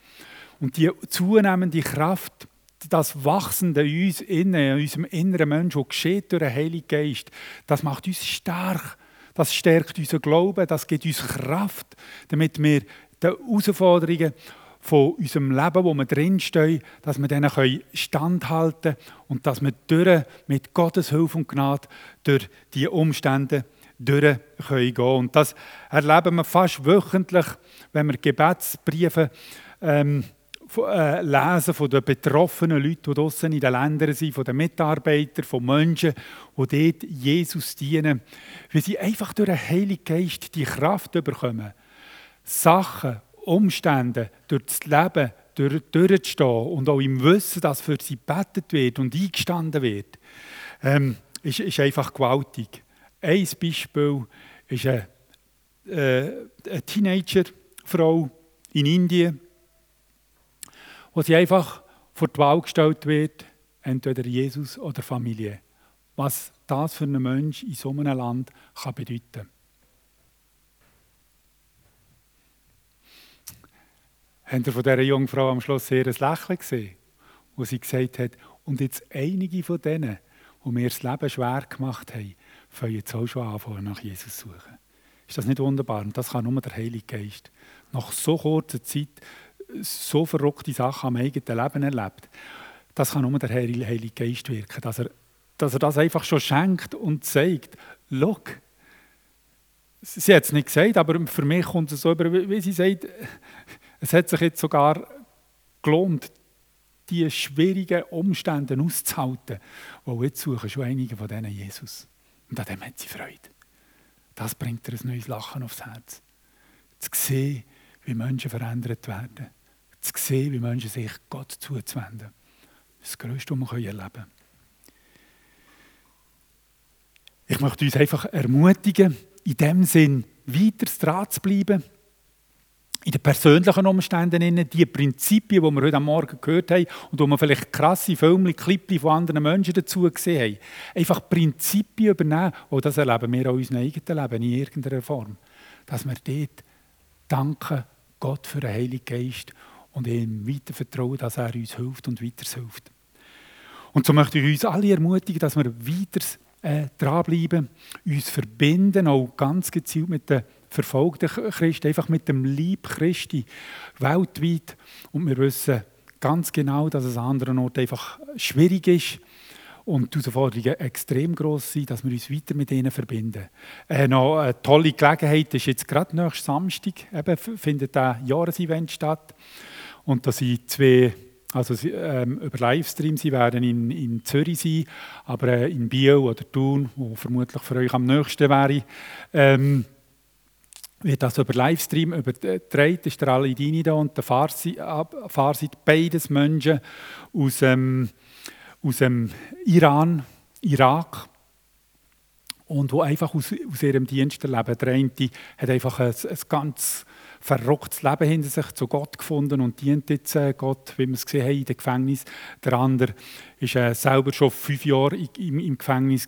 und die zunehmende Kraft das Wachsende in uns in unserem inneren Menschen, das geschieht durch den Heiligen Geist, das macht uns stark. Das stärkt unseren Glauben, das gibt uns Kraft, damit wir den Herausforderungen von unserem Leben, wo wir drinstehen, dass wir denen standhalten können und dass wir durch, mit Gottes Hilfe und Gnade durch die Umstände durch können. Und das erleben wir fast wöchentlich, wenn wir Gebetsbriefe ähm, äh, lesen von den betroffenen Leuten, die draußen in den Ländern sind, von den Mitarbeitern, von Menschen, die dort Jesus dienen, wie sie einfach durch den Heiligen Geist die Kraft bekommen, Sachen, Umstände, durch das Leben durch, durchzustehen und auch im Wissen, dass für sie gebetet wird und eingestanden wird, ähm, ist, ist einfach gewaltig. Ein Beispiel ist eine, äh, eine Teenagerfrau in Indien, wo sie einfach vor die Wahl gestellt wird, entweder Jesus oder Familie. Was das für einen Mensch in so einem Land kann bedeuten Habt ihr von dieser Jungfrau am Schluss ein Lächeln gesehen, wo sie gesagt hat, und jetzt einige von denen, die mir das Leben schwer gemacht haben, fangen jetzt auch schon an, nach Jesus zu suchen. Ist das nicht wunderbar? Und das kann nur der Heilige Geist. Nach so kurzer Zeit so verrückte Sachen am eigenen Leben erlebt. Das kann nur der Heilige Geist wirken, dass er, dass er das einfach schon schenkt und zeigt, schau, sie hat es nicht gesagt, aber für mich kommt es so über, wie sie sagt, es hat sich jetzt sogar gelohnt, die schwierigen Umstände auszuhalten. Weil jetzt suchen schon einige von denen Jesus. Und an dem hat sie Freude. Das bringt ihr ein neues Lachen aufs Herz. Zu sehen, wie Menschen verändert werden. Zu sehen, wie Menschen sich Gott zuzuwenden. Das Größte, was wir erleben können. Ich möchte uns einfach ermutigen, in dem Sinn weiter dran zu bleiben, in den persönlichen Umständen, die Prinzipien, die wir heute Morgen gehört haben und wo wir vielleicht krasse Filme, Clips von anderen Menschen dazu gesehen haben, einfach Prinzipien übernehmen, und das erleben wir auch in unserem eigenen Leben in irgendeiner Form, dass wir dort danken Gott für den Heiligen Geist und ihm weiter vertrauen, dass er uns hilft und weiter hilft. Und so möchte ich uns alle ermutigen, dass wir weiter äh, dranbleiben, uns verbinden, auch ganz gezielt mit den verfolgten Christen, einfach mit dem Lieb Christi weltweit. Und wir wissen ganz genau, dass es an anderen Orten einfach schwierig ist und die Herausforderungen extrem groß sind, dass wir uns weiter mit ihnen verbinden. Äh, noch eine tolle Gelegenheit ist jetzt gerade nächsten Samstag, eben findet ein Jahresevent statt. Und da sind zwei also ähm, über Livestream, sie werden in, in Zürich sein, aber äh, in Biel oder Thun, wo vermutlich für euch am nächsten wäre, ähm, wird das über Livestream übertragen. Ist der Ali Dini da und der Farsi, Farsid, beides Menschen aus, ähm, aus dem Iran, Irak und wo einfach aus, aus ihrem Dienst leben. Der eine hat einfach ein, ein ganz verrücktes Leben hinter sich zu Gott gefunden und dient jetzt äh, Gott, wie wir es gesehen haben, in dem Gefängnis. Der andere ist äh, selber schon fünf Jahre im, im Gefängnis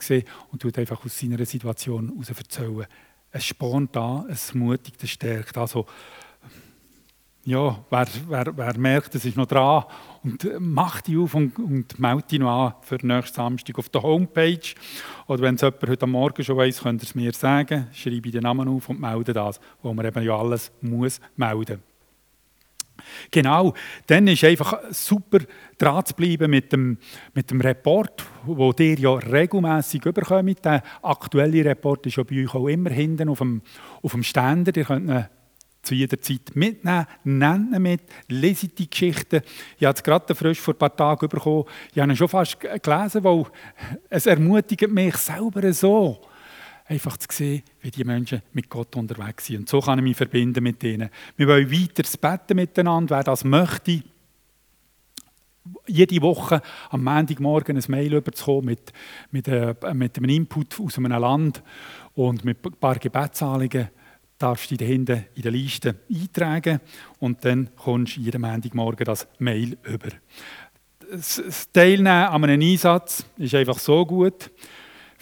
und tut einfach aus seiner Situation heraus erzählen. Es spornt an, es mutigt, es stärkt. Also ja, wer, wer, wer, merkt, es ist noch dran und macht die auf und, und meldet die noch an für nächsten Samstag auf der Homepage. Oder wenn es jemand heute Morgen schon weiss, könnt ihr es mir sagen. Schreibe den Namen auf und melde das, wo man eben ja alles muss melden Genau, dann ist einfach super dran zu bleiben mit dem, mit dem Report, wo ihr ja regelmässig überkommt. Der aktuelle Report ist ja bei euch auch immer hinten auf dem, auf dem Ständer. Ihr könnt ihn zu jeder Zeit mitnehmen, nennt ihn mit, lese die Geschichten. Ich habe es gerade frisch vor ein paar Tagen bekommen. Ich habe ihn schon fast gelesen, weil es ermutigt mich selber so, einfach zu sehen, wie die Menschen mit Gott unterwegs sind. Und so kann ich mich verbinden mit ihnen. Wir wollen weiter beten miteinander, wer das möchte. Jede Woche am Montagmorgen ein Mail überzukommen mit, mit, äh, mit einem Input aus einem Land und mit ein paar Gebetsanliegen darfst du dich hinten in der Liste eintragen und dann kommst du jeden Montagmorgen das Mail über. Das Teilnehmen an einem Einsatz ist einfach so gut.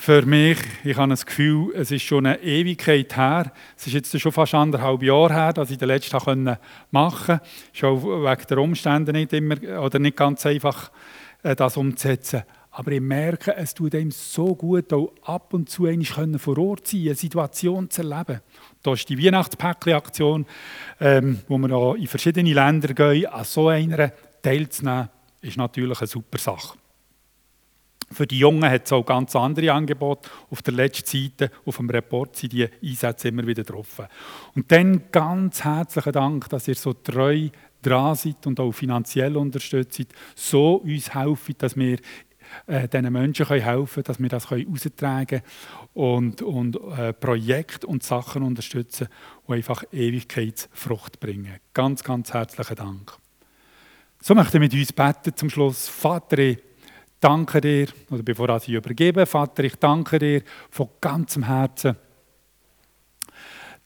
Für mich, ich habe das Gefühl, es ist schon eine Ewigkeit her. Es ist jetzt schon fast anderthalb Jahre her, dass ich den letzten machen konnte. Es ist auch wegen der Umstände nicht immer oder nicht ganz einfach, äh, das umzusetzen. Aber ich merke, es tut einem so gut, auch ab und zu vor Ort sein, eine Situation zu erleben. Da ist die Weihnachtspäckchen-Aktion, ähm, wo wir auch in verschiedene Länder gehen. An so einer teilzunehmen, ist natürlich eine super Sache. Für die Jungen hat es auch ganz andere Angebote. Auf der letzten Seite, auf dem Report, sind die Einsätze immer wieder drauf. Und dann ganz herzlichen Dank, dass ihr so treu dran seid und auch finanziell unterstützt, so uns helfen, dass wir äh, diesen Menschen können helfen dass wir das austragen können und, und äh, Projekte und Sachen unterstützen, die einfach Ewigkeitsfrucht bringen. Ganz, ganz herzlichen Dank. So möchte ich mit uns beten zum Schluss. Vater, danke dir, oder bevor ich sie übergebe, Vater, ich danke dir von ganzem Herzen,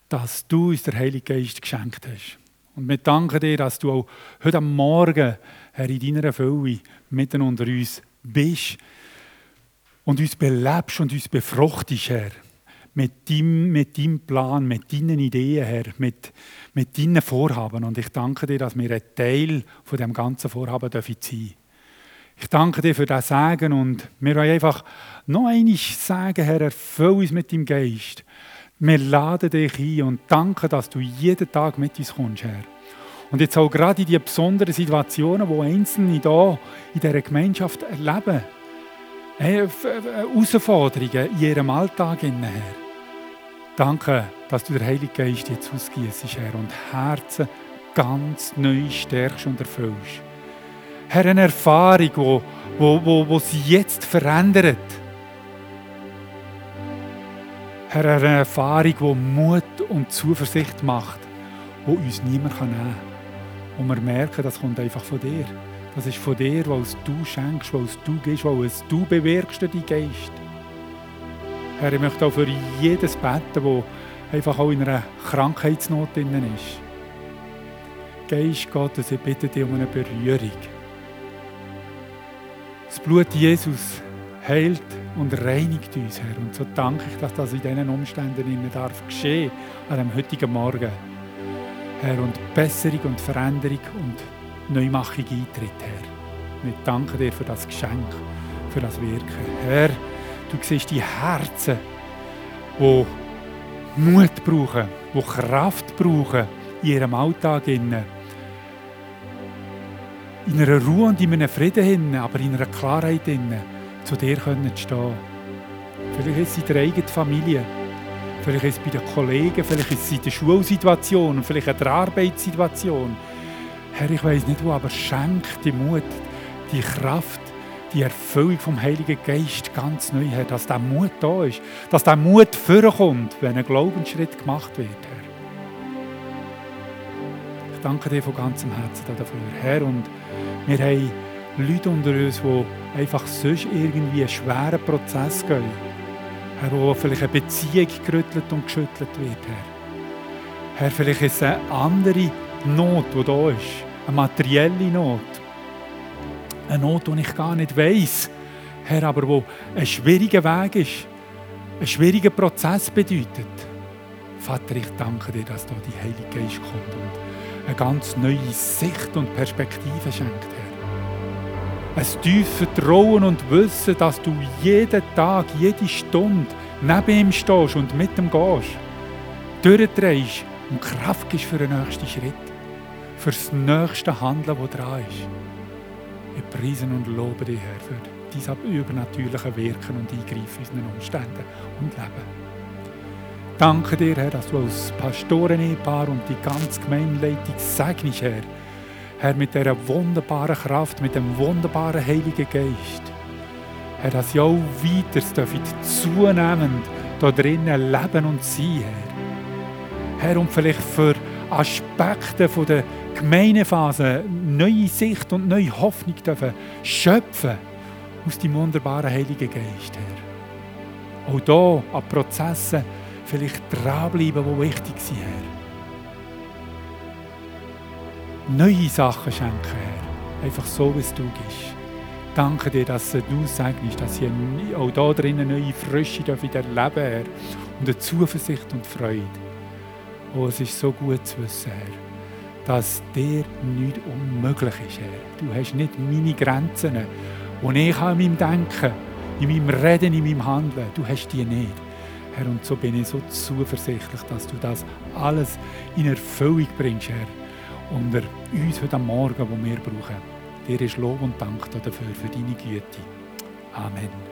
dass du uns der Heilige Geist geschenkt hast. Und wir danken dir, dass du auch heute Morgen, Herr, in deiner Fülle mitten unter uns bist und uns belebst und uns befruchtest, Herr. mit deinem, mit deinem Plan, mit deinen Ideen, Herr, mit, mit deinen Vorhaben. Und ich danke dir, dass wir ein Teil von dem ganzen Vorhaben sein dürfen. Ich danke dir für das Sagen und wir wollen einfach noch einmal sagen, Herr, erfüll uns mit deinem Geist. Wir laden dich ein und danke, dass du jeden Tag mit uns kommst, Herr. Und jetzt auch gerade in die besonderen Situationen, die Einzelne hier in dieser Gemeinschaft erleben, Herausforderungen in ihrem Alltag, Herr. Danke, dass du den Heiligen Geist jetzt ausgießt, Herr, und Herzen ganz neu stärkst und erfüllst. Herr, eine Erfahrung, die wo, wo, wo, wo sie jetzt verändert. Herr, eine Erfahrung, die Mut und Zuversicht macht, die uns niemand nehmen kann. Und wir merken, das kommt einfach von dir. Das ist von dir, weil es du schenkst, weil es du gibst, weil es du bewirkst, dein Geist. Herr, ich möchte auch für jedes beten, das einfach auch in einer Krankheitsnot drin ist. Geist Gottes, ich bitte dich um eine Berührung. Das Blut Jesus heilt und reinigt uns, Herr. Und so danke ich, dass das in diesen Umständen in darf geschehen an dem heutigen Morgen. Herr, und Besserung und Veränderung und Neumachung eintritt, Herr. Wir danken dir für das Geschenk, für das Wirken. Herr, du siehst die Herzen, die Mut brauchen, die Kraft brauchen in ihrem Alltag. Innen in einer Ruhe und in einem Frieden hin, aber in einer Klarheit hin, zu dir können stehen. Vielleicht ist es in der eigenen Familie, vielleicht ist es bei den Kollegen, vielleicht ist es in der Schulsituation, vielleicht in der Arbeitssituation. Herr, ich weiß nicht wo, aber schenk die Mut, die Kraft, die Erfüllung vom Heiligen Geist ganz neu, Herr, dass der Mut da ist, dass der Mut vorkommt, wenn ein Glaubensschritt gemacht wird, Herr. Ich danke dir von ganzem Herzen dafür, Herr, und wir haben Leute unter uns, die einfach sonst irgendwie einen schweren Prozess gehen. Herr, wo vielleicht eine Beziehung gerüttelt und geschüttelt wird, Herr. Herr, vielleicht ist es eine andere Not, die da ist. Eine materielle Not. Eine Not, die ich gar nicht weiß. Herr, aber wo ein schwieriger Weg ist. Ein schwieriger Prozess bedeutet. Vater, ich danke dir, dass da die Heilige Geist kommt eine ganz neue Sicht und Perspektive schenkt, Herr. Ein tiefes Vertrauen und Wissen, dass du jeden Tag, jede Stunde neben ihm stehst und mit ihm gehst, durchdrehst und Kraft gibst für den nächsten Schritt, für das nächste Handeln, das dran ist. Ich preise und lobe dich, Herr, für dein übernatürliche Wirken und Eingreifen in unseren Umständen und Leben. Danke dir, Herr, dass du als Pastoren-Ehepaar und die ganze Gemeinleitung segnest, Herr. Herr, mit dieser wunderbaren Kraft, mit dem wunderbaren Heiligen Geist. Herr, dass sie auch weiter zunehmend da drinnen leben und sein, Herr. Herr, und vielleicht für Aspekte von der Gemeindephase neue Sicht und neue Hoffnung dürfen schöpfen aus dem wunderbaren Heiligen Geist, Herr. Auch hier an Prozessen vielleicht dranbleiben, die wichtig sind, Herr. Neue Sachen schenken, Herr. Einfach so, wie es du gibst. Danke dir, dass du segnest, dass ich auch da drinnen neue Frische wieder erleben Herr. Und eine Zuversicht und Freude. Oh, es ist so gut zu wissen, Herr, dass dir nichts unmöglich ist, Herr. Du hast nicht meine Grenzen, die ich habe in meinem Denken, in meinem Reden, in meinem Handeln. Du hast die nicht. Herr, und so bin ich so zuversichtlich, dass du das alles in Erfüllung bringst, Herr, unter uns heute Morgen, wo wir brauchen. Dir ist Lob und Dank dafür, für deine Güte. Amen.